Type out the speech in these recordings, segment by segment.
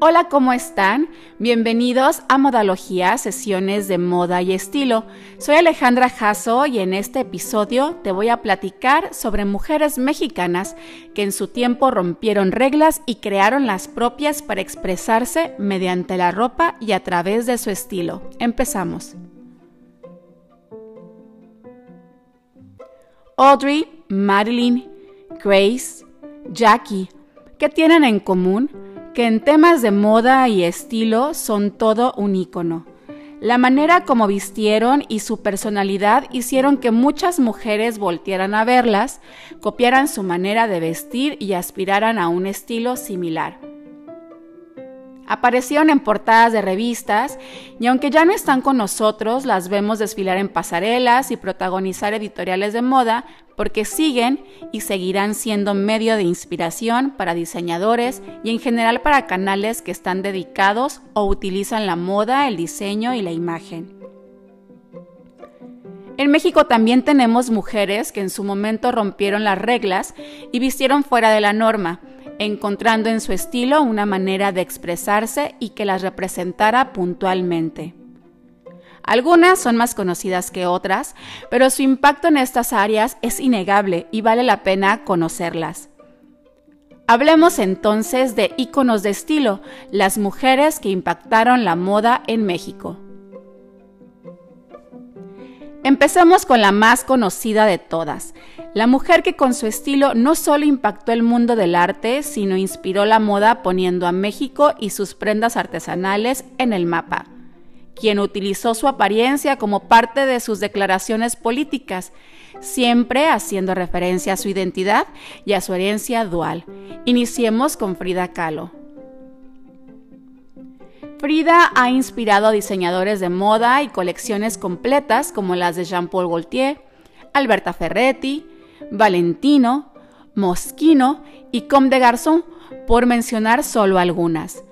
Hola, ¿cómo están? Bienvenidos a Modalogía, sesiones de moda y estilo. Soy Alejandra Jasso y en este episodio te voy a platicar sobre mujeres mexicanas que en su tiempo rompieron reglas y crearon las propias para expresarse mediante la ropa y a través de su estilo. Empezamos. Audrey, Madeline, Grace, Jackie, ¿qué tienen en común? Que en temas de moda y estilo son todo un ícono. La manera como vistieron y su personalidad hicieron que muchas mujeres voltieran a verlas, copiaran su manera de vestir y aspiraran a un estilo similar. Aparecieron en portadas de revistas y aunque ya no están con nosotros, las vemos desfilar en pasarelas y protagonizar editoriales de moda porque siguen y seguirán siendo medio de inspiración para diseñadores y en general para canales que están dedicados o utilizan la moda, el diseño y la imagen. En México también tenemos mujeres que en su momento rompieron las reglas y vistieron fuera de la norma, encontrando en su estilo una manera de expresarse y que las representara puntualmente. Algunas son más conocidas que otras, pero su impacto en estas áreas es innegable y vale la pena conocerlas. Hablemos entonces de íconos de estilo, las mujeres que impactaron la moda en México. Empezamos con la más conocida de todas, la mujer que con su estilo no solo impactó el mundo del arte, sino inspiró la moda poniendo a México y sus prendas artesanales en el mapa, quien utilizó su apariencia como parte de sus declaraciones políticas, siempre haciendo referencia a su identidad y a su herencia dual. Iniciemos con Frida Kahlo. Frida ha inspirado a diseñadores de moda y colecciones completas como las de Jean-Paul Gaultier, Alberta Ferretti, Valentino, Moschino y Comme de Garçon, por mencionar solo algunas.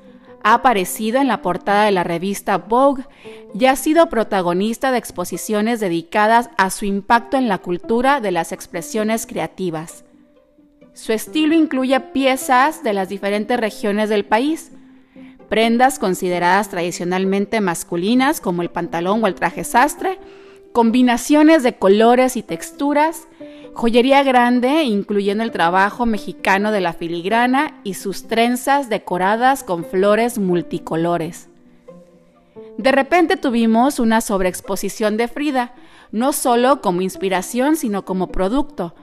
Ha aparecido en la portada de la revista Vogue y ha sido protagonista de exposiciones dedicadas a su impacto en la cultura de las expresiones creativas. Su estilo incluye piezas de las diferentes regiones del país, prendas consideradas tradicionalmente masculinas como el pantalón o el traje sastre, combinaciones de colores y texturas, joyería grande incluyendo el trabajo mexicano de la filigrana y sus trenzas decoradas con flores multicolores. De repente tuvimos una sobreexposición de Frida, no solo como inspiración, sino como producto.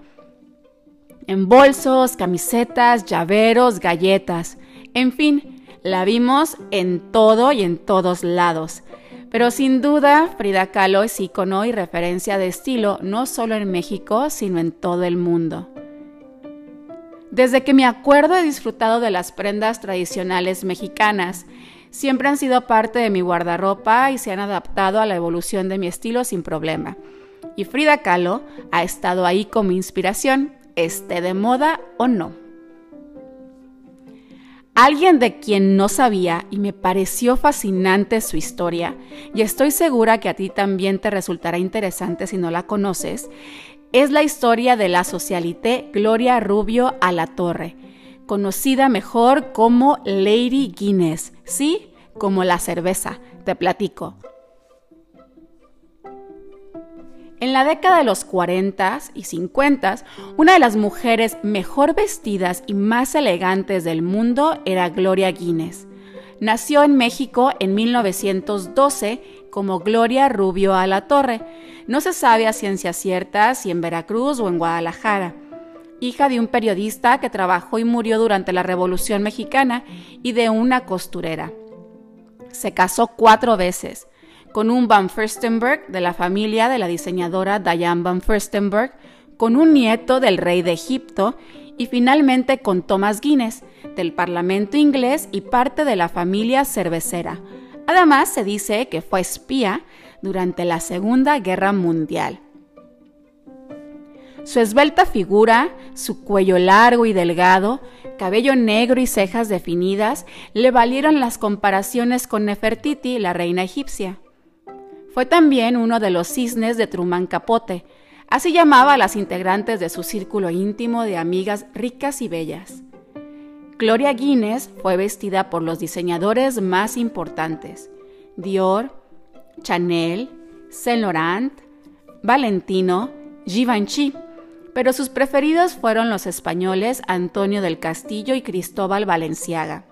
En bolsos, camisetas, llaveros, galletas, en fin, la vimos en todo y en todos lados. Pero sin duda, Frida Kahlo es icono y referencia de estilo no solo en México, sino en todo el mundo. Desde que me acuerdo he disfrutado de las prendas tradicionales mexicanas. Siempre han sido parte de mi guardarropa y se han adaptado a la evolución de mi estilo sin problema. Y Frida Kahlo ha estado ahí como inspiración, esté de moda o no. Alguien de quien no sabía y me pareció fascinante su historia, y estoy segura que a ti también te resultará interesante si no la conoces, es la historia de la socialité Gloria Rubio a la Torre, conocida mejor como Lady Guinness, ¿sí? Como la cerveza, te platico. En la década de los 40 y 50, una de las mujeres mejor vestidas y más elegantes del mundo era Gloria Guinness. Nació en México en 1912 como Gloria Rubio a la Torre. No se sabe a ciencia cierta si en Veracruz o en Guadalajara. Hija de un periodista que trabajó y murió durante la Revolución Mexicana y de una costurera. Se casó cuatro veces con un Van Furstenberg de la familia de la diseñadora Diane Van Furstenberg, con un nieto del rey de Egipto y finalmente con Thomas Guinness, del Parlamento inglés y parte de la familia cervecera. Además, se dice que fue espía durante la Segunda Guerra Mundial. Su esbelta figura, su cuello largo y delgado, cabello negro y cejas definidas le valieron las comparaciones con Nefertiti, la reina egipcia. Fue también uno de los cisnes de Truman Capote, así llamaba a las integrantes de su círculo íntimo de amigas ricas y bellas. Gloria Guinness fue vestida por los diseñadores más importantes, Dior, Chanel, Saint Laurent, Valentino, Givenchy, pero sus preferidos fueron los españoles Antonio del Castillo y Cristóbal Valenciaga.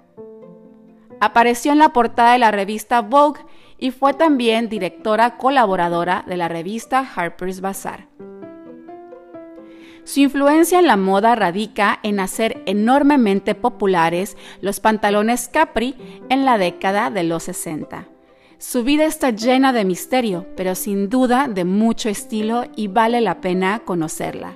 Apareció en la portada de la revista Vogue y fue también directora colaboradora de la revista Harper's Bazaar. Su influencia en la moda radica en hacer enormemente populares los pantalones capri en la década de los 60. Su vida está llena de misterio, pero sin duda de mucho estilo y vale la pena conocerla.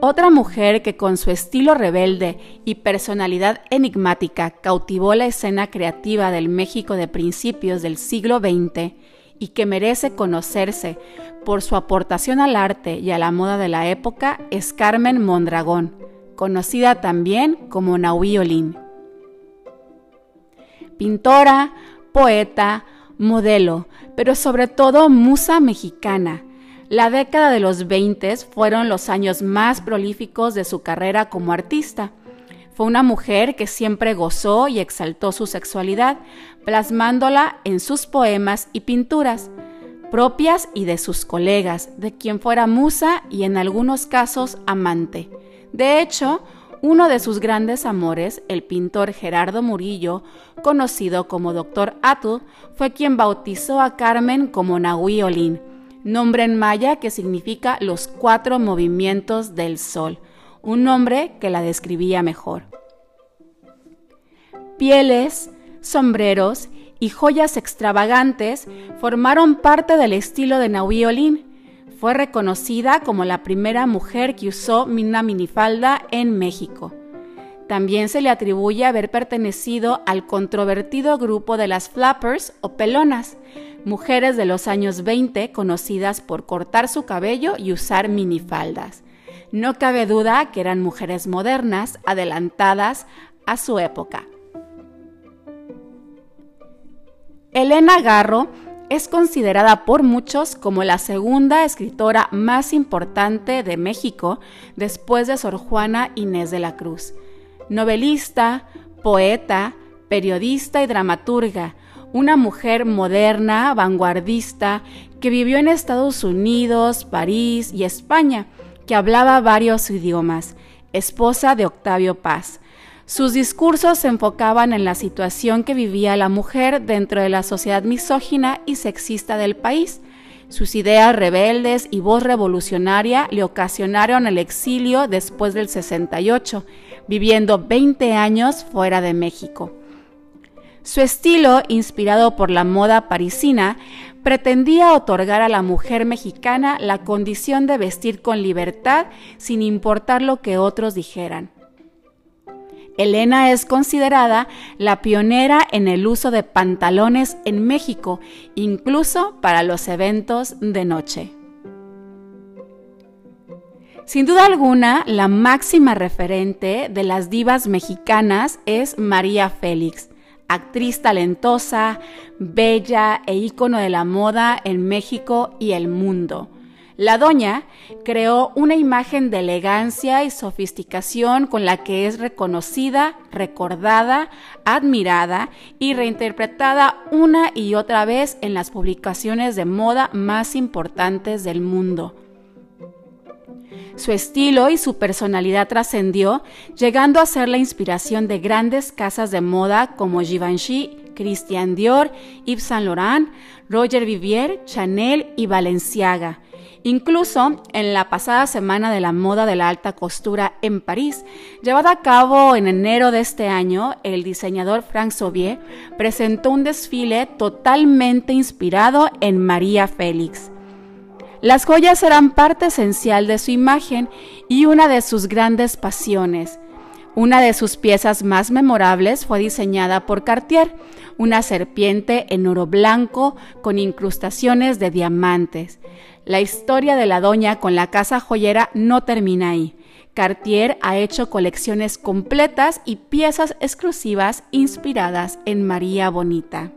Otra mujer que con su estilo rebelde y personalidad enigmática cautivó la escena creativa del México de principios del siglo XX y que merece conocerse por su aportación al arte y a la moda de la época es Carmen Mondragón, conocida también como Naui. Pintora, poeta, modelo, pero sobre todo musa mexicana. La década de los 20 fueron los años más prolíficos de su carrera como artista fue una mujer que siempre gozó y exaltó su sexualidad, plasmándola en sus poemas y pinturas, propias y de sus colegas, de quien fuera musa y en algunos casos amante. De hecho, uno de sus grandes amores, el pintor Gerardo Murillo, conocido como Dr. Atu, fue quien bautizó a Carmen como Nahui Olin, nombre en maya que significa los cuatro movimientos del sol un nombre que la describía mejor. Pieles, sombreros y joyas extravagantes formaron parte del estilo de Naui Olin. Fue reconocida como la primera mujer que usó una minifalda en México. También se le atribuye haber pertenecido al controvertido grupo de las flappers o pelonas, mujeres de los años 20 conocidas por cortar su cabello y usar minifaldas. No cabe duda que eran mujeres modernas, adelantadas a su época. Elena Garro es considerada por muchos como la segunda escritora más importante de México después de Sor Juana Inés de la Cruz. Novelista, poeta, periodista y dramaturga, una mujer moderna, vanguardista, que vivió en Estados Unidos, París y España que hablaba varios idiomas, esposa de Octavio Paz. Sus discursos se enfocaban en la situación que vivía la mujer dentro de la sociedad misógina y sexista del país. Sus ideas rebeldes y voz revolucionaria le ocasionaron el exilio después del 68, viviendo 20 años fuera de México. Su estilo, inspirado por la moda parisina, pretendía otorgar a la mujer mexicana la condición de vestir con libertad sin importar lo que otros dijeran. Elena es considerada la pionera en el uso de pantalones en México, incluso para los eventos de noche. Sin duda alguna, la máxima referente de las divas mexicanas es María Félix, actriz talentosa, bella e ícono de la moda en México y el mundo. La doña creó una imagen de elegancia y sofisticación con la que es reconocida, recordada, admirada y reinterpretada una y otra vez en las publicaciones de moda más importantes del mundo. Su estilo y su personalidad trascendió, llegando a ser la inspiración de grandes casas de moda como Givenchy, Christian Dior, Yves Saint Laurent, Roger Vivier, Chanel y Balenciaga. Incluso en la pasada semana de la moda de la alta costura en París, llevada a cabo en enero de este año, el diseñador Frank Sobier presentó un desfile totalmente inspirado en María Félix. Las joyas eran parte esencial de su imagen y una de sus grandes pasiones. Una de sus piezas más memorables fue diseñada por Cartier, una serpiente en oro blanco con incrustaciones de diamantes. La historia de la doña con la casa joyera no termina ahí. Cartier ha hecho colecciones completas y piezas exclusivas inspiradas en María Bonita.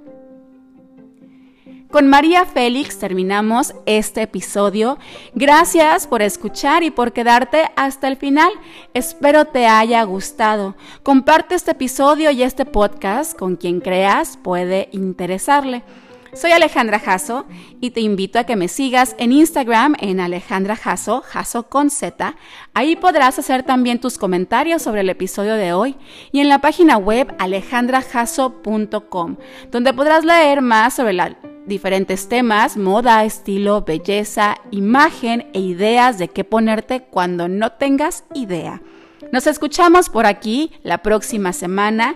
Con María Félix terminamos este episodio. Gracias por escuchar y por quedarte hasta el final. Espero te haya gustado. Comparte este episodio y este podcast con quien creas puede interesarle. Soy Alejandra Jasso y te invito a que me sigas en Instagram en Alejandra Jasso, Jasso con Z. Ahí podrás hacer también tus comentarios sobre el episodio de hoy y en la página web alejandrajasso.com, donde podrás leer más sobre la diferentes temas, moda, estilo, belleza, imagen e ideas de qué ponerte cuando no tengas idea. Nos escuchamos por aquí la próxima semana.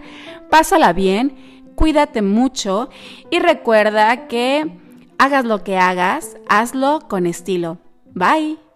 Pásala bien, cuídate mucho y recuerda que hagas lo que hagas, hazlo con estilo. Bye.